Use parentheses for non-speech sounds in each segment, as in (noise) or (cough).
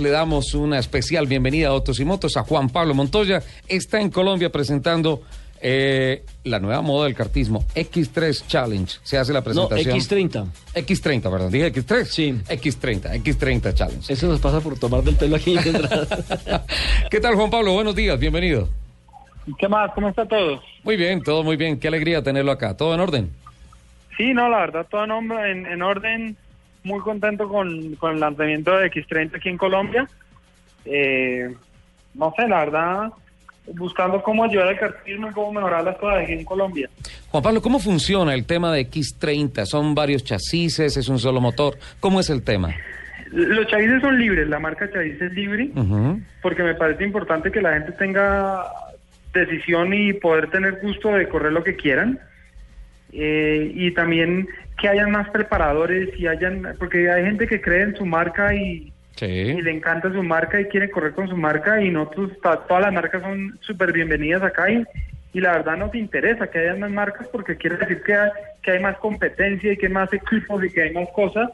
Le damos una especial bienvenida a Autos y Motos a Juan Pablo Montoya. Está en Colombia presentando eh, la nueva moda del cartismo, X3 Challenge. Se hace la presentación. No, X30. X30, perdón. Dije X3. Sí. X30, X30 Challenge. Eso nos pasa por tomar del pelo aquí. (laughs) (laughs) ¿Qué tal, Juan Pablo? Buenos días, bienvenido. ¿Qué más? ¿Cómo está todo? Muy bien, todo muy bien. Qué alegría tenerlo acá. ¿Todo en orden? Sí, no, la verdad, todo en, en orden. Muy contento con, con el lanzamiento de X30 aquí en Colombia. Eh, no sé, la verdad, buscando cómo ayudar al cartismo y cómo mejorar las cosas aquí en Colombia. Juan Pablo, ¿cómo funciona el tema de X30? ¿Son varios chasis? ¿Es un solo motor? ¿Cómo es el tema? Los chavices son libres, la marca Chavis es libre, porque me parece importante que la gente tenga decisión y poder tener gusto de correr lo que quieran. Eh, y también que hayan más preparadores y hayan, porque hay gente que cree en su marca y, Sí. y le encanta su marca y quiere correr con su marca y nosotros, ta- todas las marcas son súper bienvenidas acá y, y la verdad nos interesa que haya más marcas porque quiere decir que hay, que hay más competencia y que hay más equipos y que hay más cosas,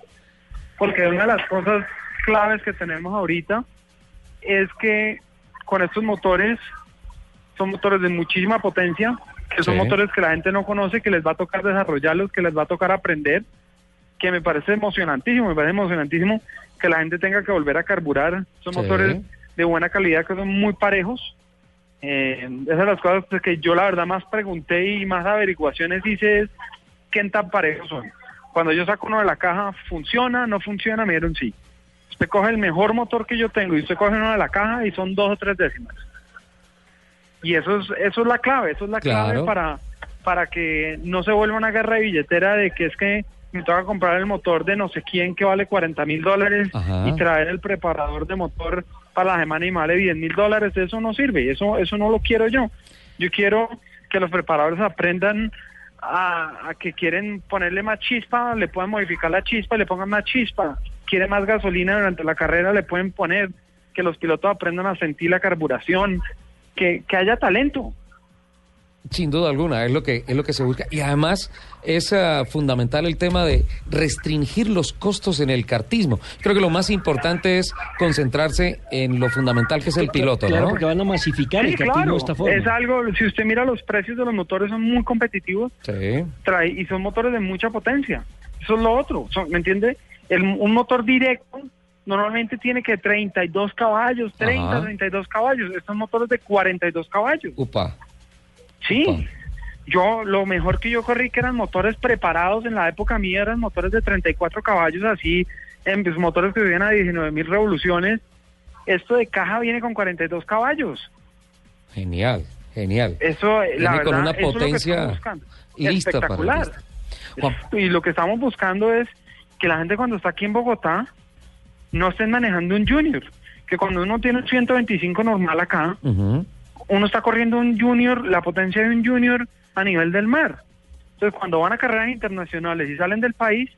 porque una de las cosas claves que tenemos ahorita es que con estos motores son motores de muchísima potencia, que son Sí. motores que la gente no conoce, que les va a tocar desarrollarlos, que les va a tocar aprender, que me parece emocionantísimo, me parece emocionantísimo que la gente tenga que volver a carburar. Son Sí. motores de buena calidad que son muy parejos. Eh, esas son las cosas que yo la verdad más pregunté y más averiguaciones hice es qué tan parejos son. Cuando yo saco uno de la caja, ¿funciona? ¿No funciona? Me dieron sí. Usted coge el mejor motor que yo tengo y usted coge uno de la caja y son dos o tres décimas. Y eso es, eso es la clave, eso es la Claro. clave para, para que no se vuelva una guerra de billetera de que es que me toca comprar el motor de no sé quién que vale 40 mil dólares Ajá. y traer el preparador de motor para la semana y vale 10 mil dólares, eso no sirve, eso, eso no lo quiero yo. Yo quiero que los preparadores aprendan a, a que quieren ponerle más chispa, le pueden modificar la chispa, le pongan más chispa, quiere más gasolina durante la carrera, le pueden poner, que los pilotos aprendan a sentir la carburación, que, que haya talento. Sin duda alguna, es lo que es lo que se busca. Y además es ah, fundamental el tema de restringir los costos en el cartismo. Creo que lo más importante es concentrarse en lo fundamental que es el piloto, Claro, ¿no? porque van a masificar Sí, el cartismo claro, de esta forma. es algo, si usted mira los precios de los motores son muy competitivos Sí. trae y son motores de mucha potencia. Eso es lo otro, son- ¿me entiende? El, un motor directo normalmente tiene que 32 caballos, 30, Ajá. 32 caballos. Estos motores de 42 caballos. Upa. Sí. Upa. Yo, lo mejor que yo corrí que eran motores preparados en la época mía eran motores de 34 caballos, así, en pues, motores que subían a 19 mil revoluciones. Esto de caja viene con 42 caballos. Genial, genial. Eso, la Viene con verdad, una eso es lo que potencia estamos buscando. lista para Espectacular. Juan- Y lo que estamos buscando es que la gente cuando está aquí en Bogotá no estén manejando un junior. Que cuando uno tiene un 125 normal acá, uno está corriendo un junior, la potencia de un junior a nivel del mar. Entonces, cuando van a carreras internacionales y salen del país,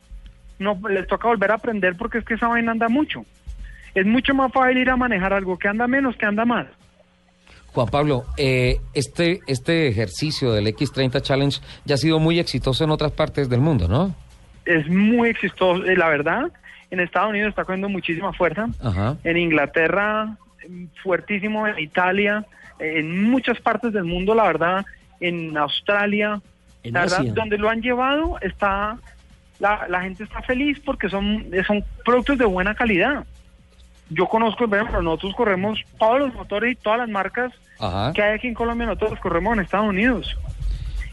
no les toca volver a aprender porque es que esa vaina anda mucho. Es mucho más fácil ir a manejar algo que anda menos que anda más. Juan Pablo, eh, este, este ejercicio del X30 Challenge ya ha sido muy exitoso en otras partes del mundo, ¿no? Es muy exitoso, eh, la verdad. En Estados Unidos está cogiendo muchísima fuerza. Ajá. en Inglaterra mm, fuertísimo, en Italia, eh, en muchas partes del mundo, la verdad, en Australia, En la verdad, donde lo han llevado está la, la gente está feliz porque son son productos de buena calidad. Yo conozco, por ejemplo, nosotros corremos todos los motores y todas las marcas Ajá. que hay aquí en Colombia, nosotros corremos en Estados Unidos.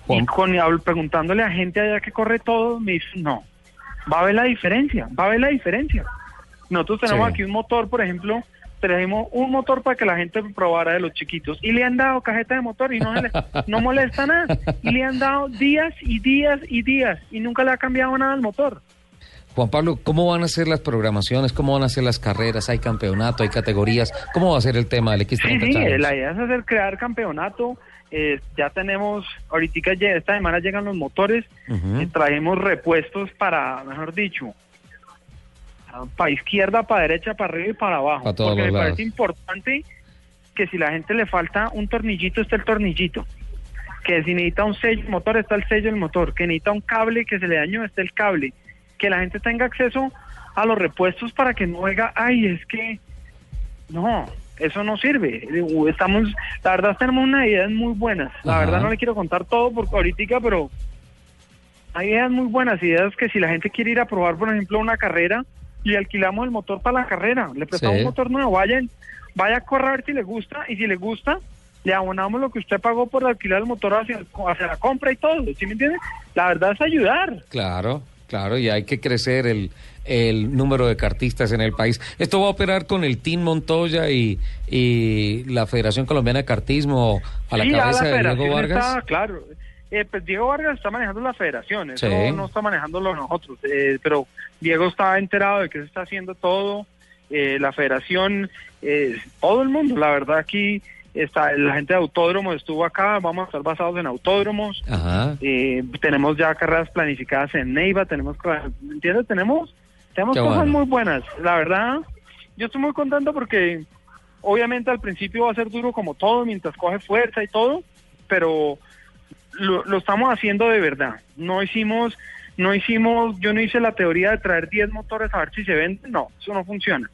Juan- Y con, preguntándole a gente allá que corre todo, me dicen, no, va a ver la diferencia, va a ver la diferencia. Nosotros tenemos Sí. aquí un motor, por ejemplo, tenemos un motor para que la gente probara de los chiquitos y le han dado cajeta de motor y no, le- no molesta nada. Y le han dado días y días y días y nunca le ha cambiado nada al motor. Juan Pablo, ¿cómo van a ser las programaciones? ¿Cómo van a ser las carreras? ¿Hay campeonato? ¿Hay categorías? ¿Cómo va a ser el tema del X30 Sí, sí, la idea es hacer crear campeonato. Eh, ya tenemos, ahorita esta semana llegan los motores, y traemos repuestos para, mejor dicho, para izquierda, para derecha, para arriba y para abajo. Pa' todos porque me lados. parece importante que si la gente le falta un tornillito, esté el tornillito. Que si necesita un sello motor, está el sello del motor. Que necesita un cable que se le dañó, está el cable. Que la gente tenga acceso a los repuestos para que no oiga, ay, es que No, eso no sirve. Estamos, la verdad tenemos unas ideas muy buenas. La Ajá. verdad no le quiero contar todo porque ahorita, pero hay ideas muy buenas, ideas que si la gente quiere ir a probar, por ejemplo, una carrera, le alquilamos el motor para la carrera, le prestamos Sí. un motor nuevo, vayan, vaya a correr a ver si le gusta y si le gusta, le abonamos lo que usted pagó por alquilar el motor hacia, hacia la compra y todo, ¿sí me entiende? La verdad es ayudar. Claro, claro, y hay que crecer el, el número de cartistas en el país. Esto va a operar con el Team Montoya y, y la Federación Colombiana de Cartismo a la Sí, cabeza de Diego Vargas. está, claro. Eh, pues Diego Vargas está manejando la federación, eso Sí. no está manejándolo nosotros, eh, pero Diego está enterado de que se está haciendo todo, eh, la federación, eh, todo el mundo, la verdad aquí está la gente de autódromos estuvo acá, vamos a estar basados en autódromos, Ajá. eh, tenemos ya carreras planificadas en Neiva, tenemos, cosas- ¿me ¿entiendes? Tenemos, tenemos Qué cosas bueno. muy buenas, la verdad, yo estoy muy contento porque obviamente al principio va a ser duro como todo, mientras coge fuerza y todo, pero lo, lo estamos haciendo de verdad. No hicimos, no hicimos, yo no hice la teoría de traer 10 motores a ver si se venden, no, eso no funciona.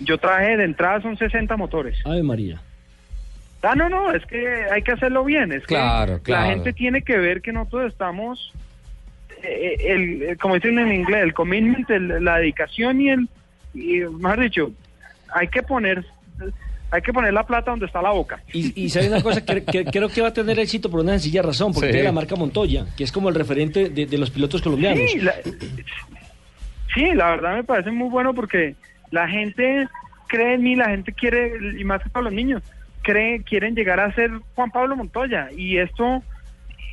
Yo traje de entrada son 60 motores. Ave María. Ah, no, no, es que hay que hacerlo bien. Es Claro, que claro. la gente tiene que ver que nosotros estamos, eh, el, el- como dicen en inglés, el commitment, el- la dedicación y el, y, mejor dicho, hay que poner, hay que poner la plata donde está la boca. Y, y sabe una cosa, que, que- creo que va a tener éxito por una sencilla razón, porque Sí. tiene la marca Montoya, que es como el referente de, de los pilotos colombianos. Sí la, sí, la verdad me parece muy bueno porque la gente cree en mí, la gente quiere, y más que para los niños, quieren llegar a ser Juan Pablo Montoya. Y esto,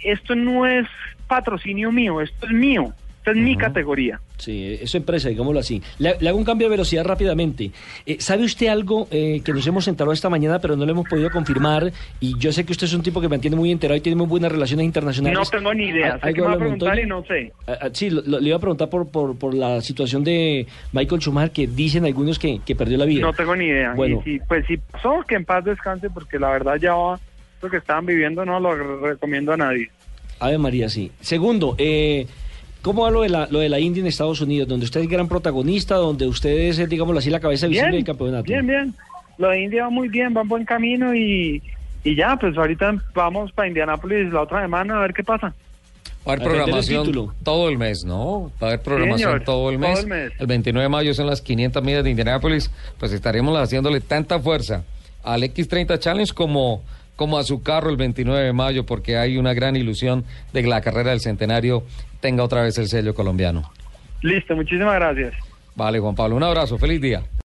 esto no es patrocinio mío, esto es mío, esta es mi categoría. Sí, es empresa, digámoslo así. Le, le hago un cambio de velocidad rápidamente. Eh, ¿Sabe usted algo eh, que nos hemos enterado esta mañana, pero no lo hemos podido confirmar? Y yo sé que usted es un tipo que mantiene muy enterado y tiene muy buenas relaciones internacionales. No tengo ni idea, ¿Al- sé algo que me va a preguntar y no sé. Ah, ah, sí, lo- lo- le iba a preguntar por, por, por la situación de Michael Schumacher, que dicen algunos que, que perdió la vida. No tengo ni idea. Bueno. Y si, pues si pasó, que en paz descanse, porque la verdad ya va, lo que estaban viviendo no lo re- recomiendo a nadie. Ave María, sí. Segundo, eh, ¿cómo va lo de, la, lo de la India en Estados Unidos? Donde usted es gran protagonista, donde usted es, eh, digámoslo así, la cabeza visible del campeonato. bien, bien. Lo de India va muy bien, va en buen camino y, y ya, pues ahorita vamos para Indianápolis la otra semana a ver qué pasa. Va a haber el programación todo el mes, ¿no? Va a haber programación señor, todo, el todo mes. el mes. 29 de mayo son las 500 millas de Indianápolis. Pues estaremos haciéndole tanta fuerza al X30 Challenge como, como a su carro el 29 de mayo, porque hay una gran ilusión de que la carrera del centenario tenga otra vez el sello colombiano. Listo, muchísimas gracias. Vale, Juan Pablo, un abrazo, feliz día.